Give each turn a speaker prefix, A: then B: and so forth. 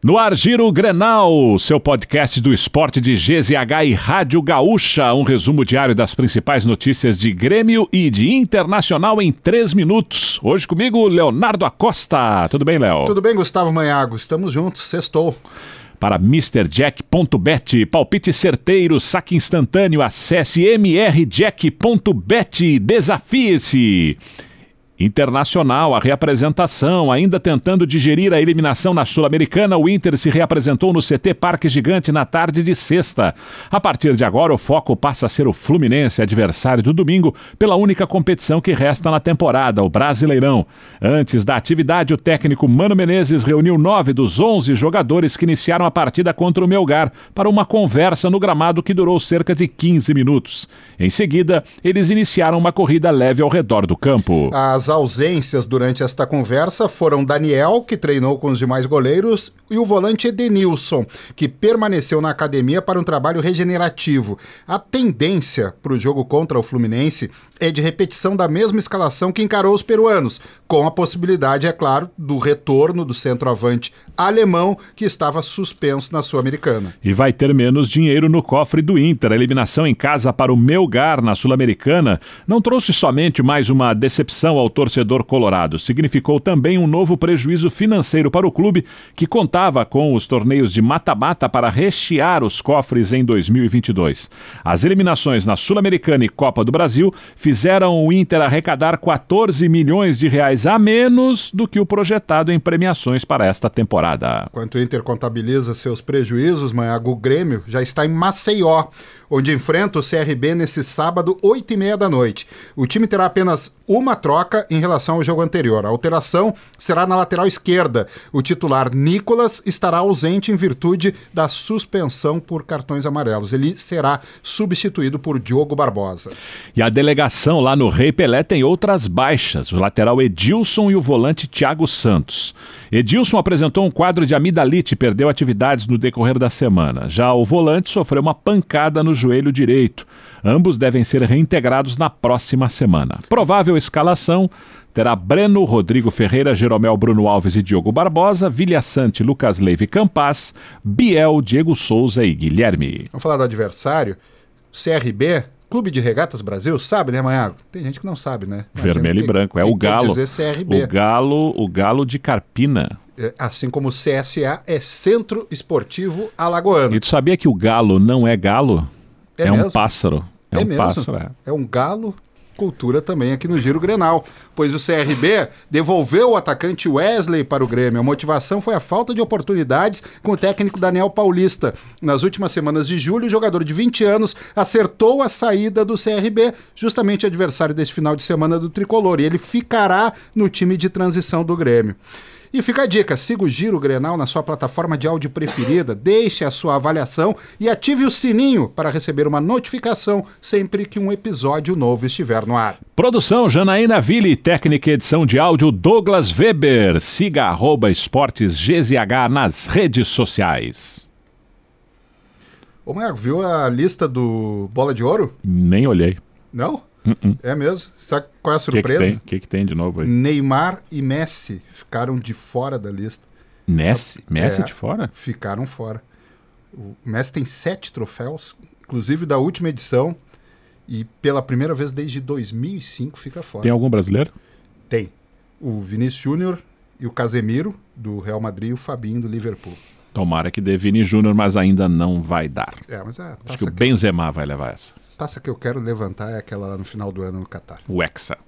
A: No ar, Giro Grenal, seu podcast do esporte de GZH e Rádio Gaúcha. Um resumo diário das principais notícias de Grêmio e de Internacional em três minutos. Hoje comigo, Leonardo Acosta. Tudo bem, Léo?
B: Tudo bem, Gustavo Manhago. Estamos juntos, sextou.
A: Para MrJack.bet, palpite certeiro, saque instantâneo, acesse mrjack.bet, desafie-se. Internacional, a reapresentação, ainda tentando digerir a eliminação na Sul-Americana, o Inter se reapresentou no CT Parque Gigante na tarde de sexta. A partir de agora, o foco passa a ser o Fluminense, adversário do domingo, pela única competição que resta na temporada, o Brasileirão. Antes da atividade, o técnico Mano Menezes reuniu nove dos onze jogadores que iniciaram a partida contra o Melgar para uma conversa no gramado que durou cerca de 15 minutos. Em seguida, eles iniciaram uma corrida leve ao redor do campo.
B: As ausências durante esta conversa foram Daniel, que treinou com os demais goleiros, e o volante Edenilson, que permaneceu na academia para um trabalho regenerativo. A tendência para o jogo contra o Fluminense é de repetição da mesma escalação que encarou os peruanos, com a possibilidade, é claro, do retorno do centroavante alemão que estava suspenso na Sul-Americana.
A: E vai ter menos dinheiro no cofre do Inter. A eliminação em casa para o Melgar na Sul-Americana não trouxe somente mais uma decepção ao torcedor colorado, significou também um novo prejuízo financeiro para o clube que contava com os torneios de mata-mata para rechear os cofres em 2022. As eliminações na Sul-Americana e Copa do Brasil fizeram o Inter arrecadar 14 milhões de reais a menos do que o projetado em premiações para esta temporada.
B: Enquanto o Inter contabiliza seus prejuízos, Manhago, o Grêmio já está em Maceió, onde enfrenta o CRB nesse sábado, 8 e meia da noite. O time terá apenas uma troca em relação ao jogo anterior. A alteração será na lateral esquerda. O titular Nicolas estará ausente em virtude da suspensão por cartões amarelos. Ele será substituído por Diogo Barbosa.
A: E a delegação lá no Rei Pelé tem outras baixas: o lateral Edilson e o volante Thiago Santos. Edilson apresentou um quadro de amidalite e perdeu atividades no decorrer da semana. Já o volante sofreu uma pancada no joelho direito. Ambos devem ser reintegrados na próxima semana. Provável escalação terá Breno, Rodrigo Ferreira, Jeromel Bruno Alves e Diogo Barbosa, Vilha Sante, Lucas Leive Campas, Biel, Diego Souza e Guilherme.
B: Vamos falar do adversário. CRB, Clube de Regatas Brasil, sabe, né, Maiago? Tem gente que não sabe, né?
A: Imagina Vermelho e branco, é o Galo. O Galo, o Galo de Carpina.
B: É, assim como o CSA é Centro Esportivo Alagoano.
A: E tu sabia que o Galo não é galo? É, é um pássaro. É,
B: é
A: um
B: mesmo?
A: pássaro, é.
B: É um galo cultura também aqui no Giro Grenal, pois o CRB devolveu o atacante Wesley para o Grêmio. A motivação foi a falta de oportunidades com o técnico Daniel Paulista. Nas últimas semanas de julho, o jogador de 20 anos acertou a saída do CRB, justamente adversário desse final de semana do Tricolor, e ele ficará no time de transição do Grêmio. E fica a dica, siga o Giro Grenal na sua plataforma de áudio preferida, deixe a sua avaliação e ative o sininho para receber uma notificação sempre que um episódio novo estiver no ar.
A: Produção Janaína Ville, técnica e edição de áudio Douglas Weber. Siga arroba esportes GZH nas redes sociais.
B: Ô, Marco, viu a lista do Bola de Ouro?
A: Nem olhei.
B: Não? Uh -uh. É mesmo? Sabe qual é a surpresa?
A: O que, que, que, tem de novo aí?
B: Neymar e Messi ficaram de fora da lista.
A: Messi? Messi
B: é,
A: de fora?
B: Ficaram fora. O Messi tem sete troféus, inclusive da última edição, e pela primeira vez desde 2005 fica fora.
A: Tem algum brasileiro?
B: Tem. O Vinícius Júnior e o Casemiro, do Real Madrid, e o Fabinho, do Liverpool.
A: Tomara que dê Vini Júnior, mas ainda não vai dar.
B: É, mas é,
A: Acho que o Benzema vai levar essa
B: taça que eu quero levantar é aquela lá no final do ano no Catar.
A: O Hexa.